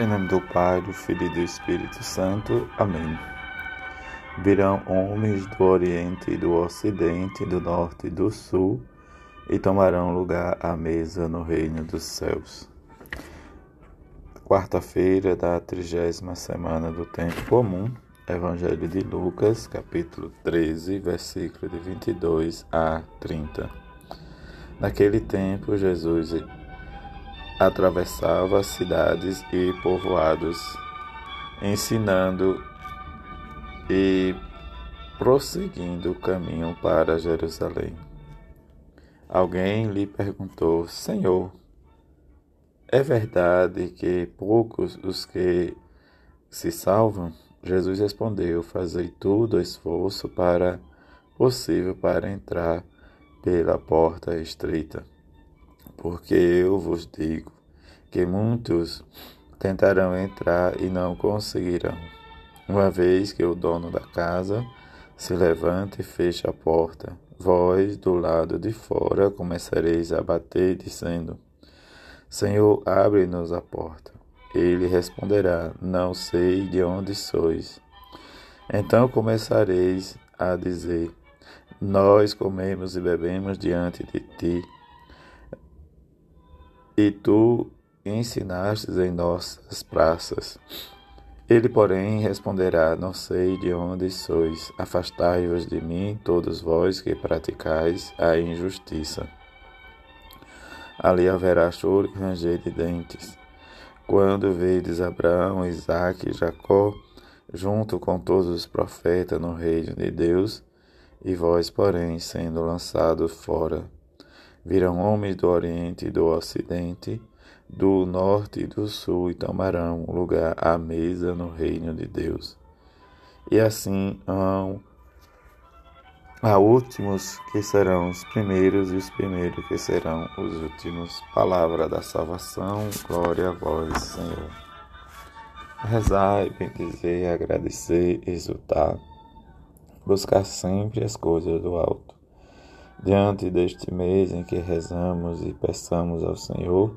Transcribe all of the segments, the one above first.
Em nome do Pai, do Filho e do Espírito Santo. Amém. Virão homens do Oriente e do Ocidente, do Norte e do Sul, e tomarão lugar à mesa no reino dos céus. Quarta-feira da trigésima semana do Tempo Comum, Evangelho de Lucas, capítulo 13, versículo de 22 a 30. Naquele tempo, Jesus atravessava cidades e povoados, ensinando e prosseguindo o caminho para Jerusalém. Alguém lhe perguntou: Senhor, é verdade que poucos os que se salvam? Jesus respondeu: Fazei todo o esforço para possível para entrar pela porta estreita porque eu vos digo que muitos tentarão entrar e não conseguirão. Uma vez que o dono da casa se levanta e fecha a porta, vós do lado de fora começareis a bater, dizendo: Senhor, abre-nos a porta. Ele responderá: Não sei de onde sois. Então começareis a dizer: Nós comemos e bebemos diante de ti e tu ensinastes em nossas praças. Ele, porém, responderá: Não sei de onde sois, afastai-vos de mim, todos vós que praticais a injustiça. Ali haverá choro e ranger de dentes. Quando vedes Abraão, Isaque e Jacó, junto com todos os profetas no reino de Deus, e vós, porém, sendo lançados fora, Virão homens do Oriente e do Ocidente, do Norte e do Sul, e tomarão lugar à mesa no reino de Deus. E assim hão há últimos que serão os primeiros, e os primeiros que serão os últimos. Palavra da salvação, glória a vós, Senhor. Rezar, bendizer, agradecer, exultar, buscar sempre as coisas do alto diante deste mês em que rezamos e peçamos ao Senhor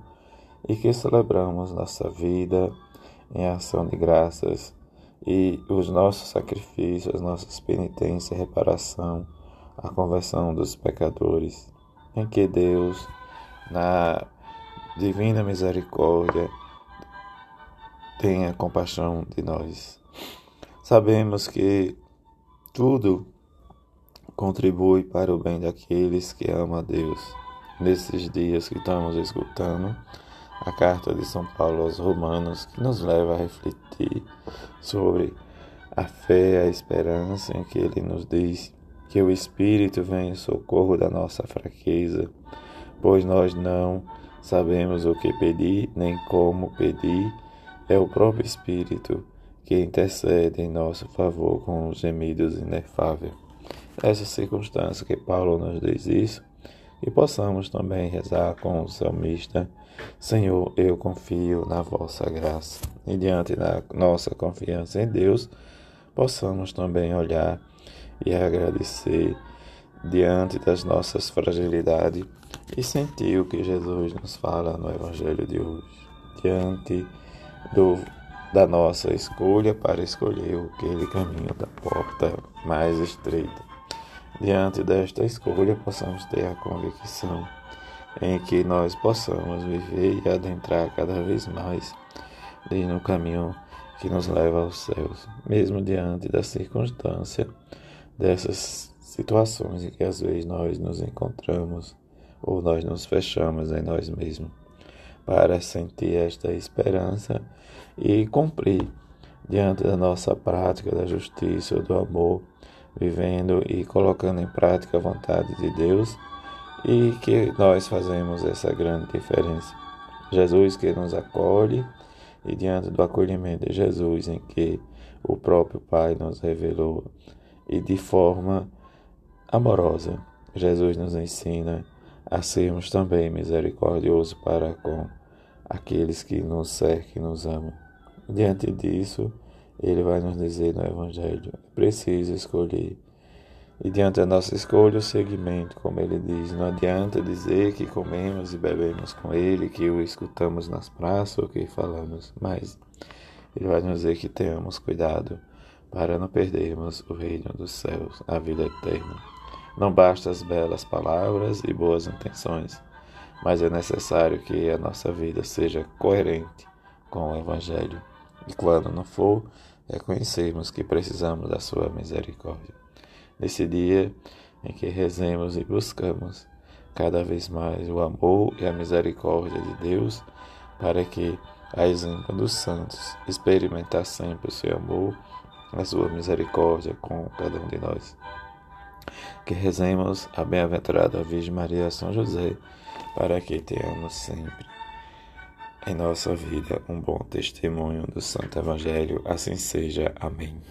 e que celebramos nossa vida em ação de graças e os nossos sacrifícios, as nossas penitências, reparação, a conversão dos pecadores, em que Deus, na divina misericórdia, tenha compaixão de nós. Sabemos que tudo contribui para o bem daqueles que amam a Deus. Nesses dias que estamos escutando a carta de São Paulo aos Romanos, que nos leva a refletir sobre a fé, a esperança em que ele nos diz que o Espírito vem em socorro da nossa fraqueza, pois nós não sabemos o que pedir nem como pedir, é o próprio Espírito que intercede em nosso favor com os gemidos inefáveis essa circunstância que Paulo nos diz isso, e possamos também rezar com o salmista: Senhor, eu confio na vossa graça. E diante da nossa confiança em Deus, possamos também olhar e agradecer diante das nossas fragilidades e sentir o que Jesus nos fala no Evangelho de hoje, diante do, da nossa escolha para escolher aquele caminho da porta mais estreita. Diante desta escolha, possamos ter a convicção em que nós possamos viver e adentrar cada vez mais no caminho que nos leva aos céus, mesmo diante da circunstância dessas situações em que às vezes nós nos encontramos ou nós nos fechamos em nós mesmos, para sentir esta esperança e cumprir diante da nossa prática da justiça do amor vivendo e colocando em prática a vontade de Deus e que nós fazemos essa grande diferença. Jesus que nos acolhe e diante do acolhimento de Jesus em que o próprio Pai nos revelou e de forma amorosa, Jesus nos ensina a sermos também misericordiosos para com aqueles que nos cercam e nos amam. Diante disso, ele vai nos dizer no Evangelho: é preciso escolher E diante da nossa escolha, o seguimento, como ele diz, não adianta dizer que comemos e bebemos com ele, que o escutamos nas praças ou que falamos, mas ele vai nos dizer que tenhamos cuidado para não perdermos o reino dos céus, a vida eterna. Não basta as belas palavras e boas intenções, mas é necessário que a nossa vida seja coerente com o Evangelho. E quando não for, reconhecemos que precisamos da Sua misericórdia nesse dia em que rezemos e buscamos cada vez mais o amor e a misericórdia de Deus, para que, a exemplo dos santos, experimentar sempre o seu amor, a sua misericórdia com cada um de nós. Que rezemos a bem-aventurada Virgem Maria São José, para que tenhamos sempre em nossa vida um bom testemunho do Santo Evangelho. Assim seja. Amém.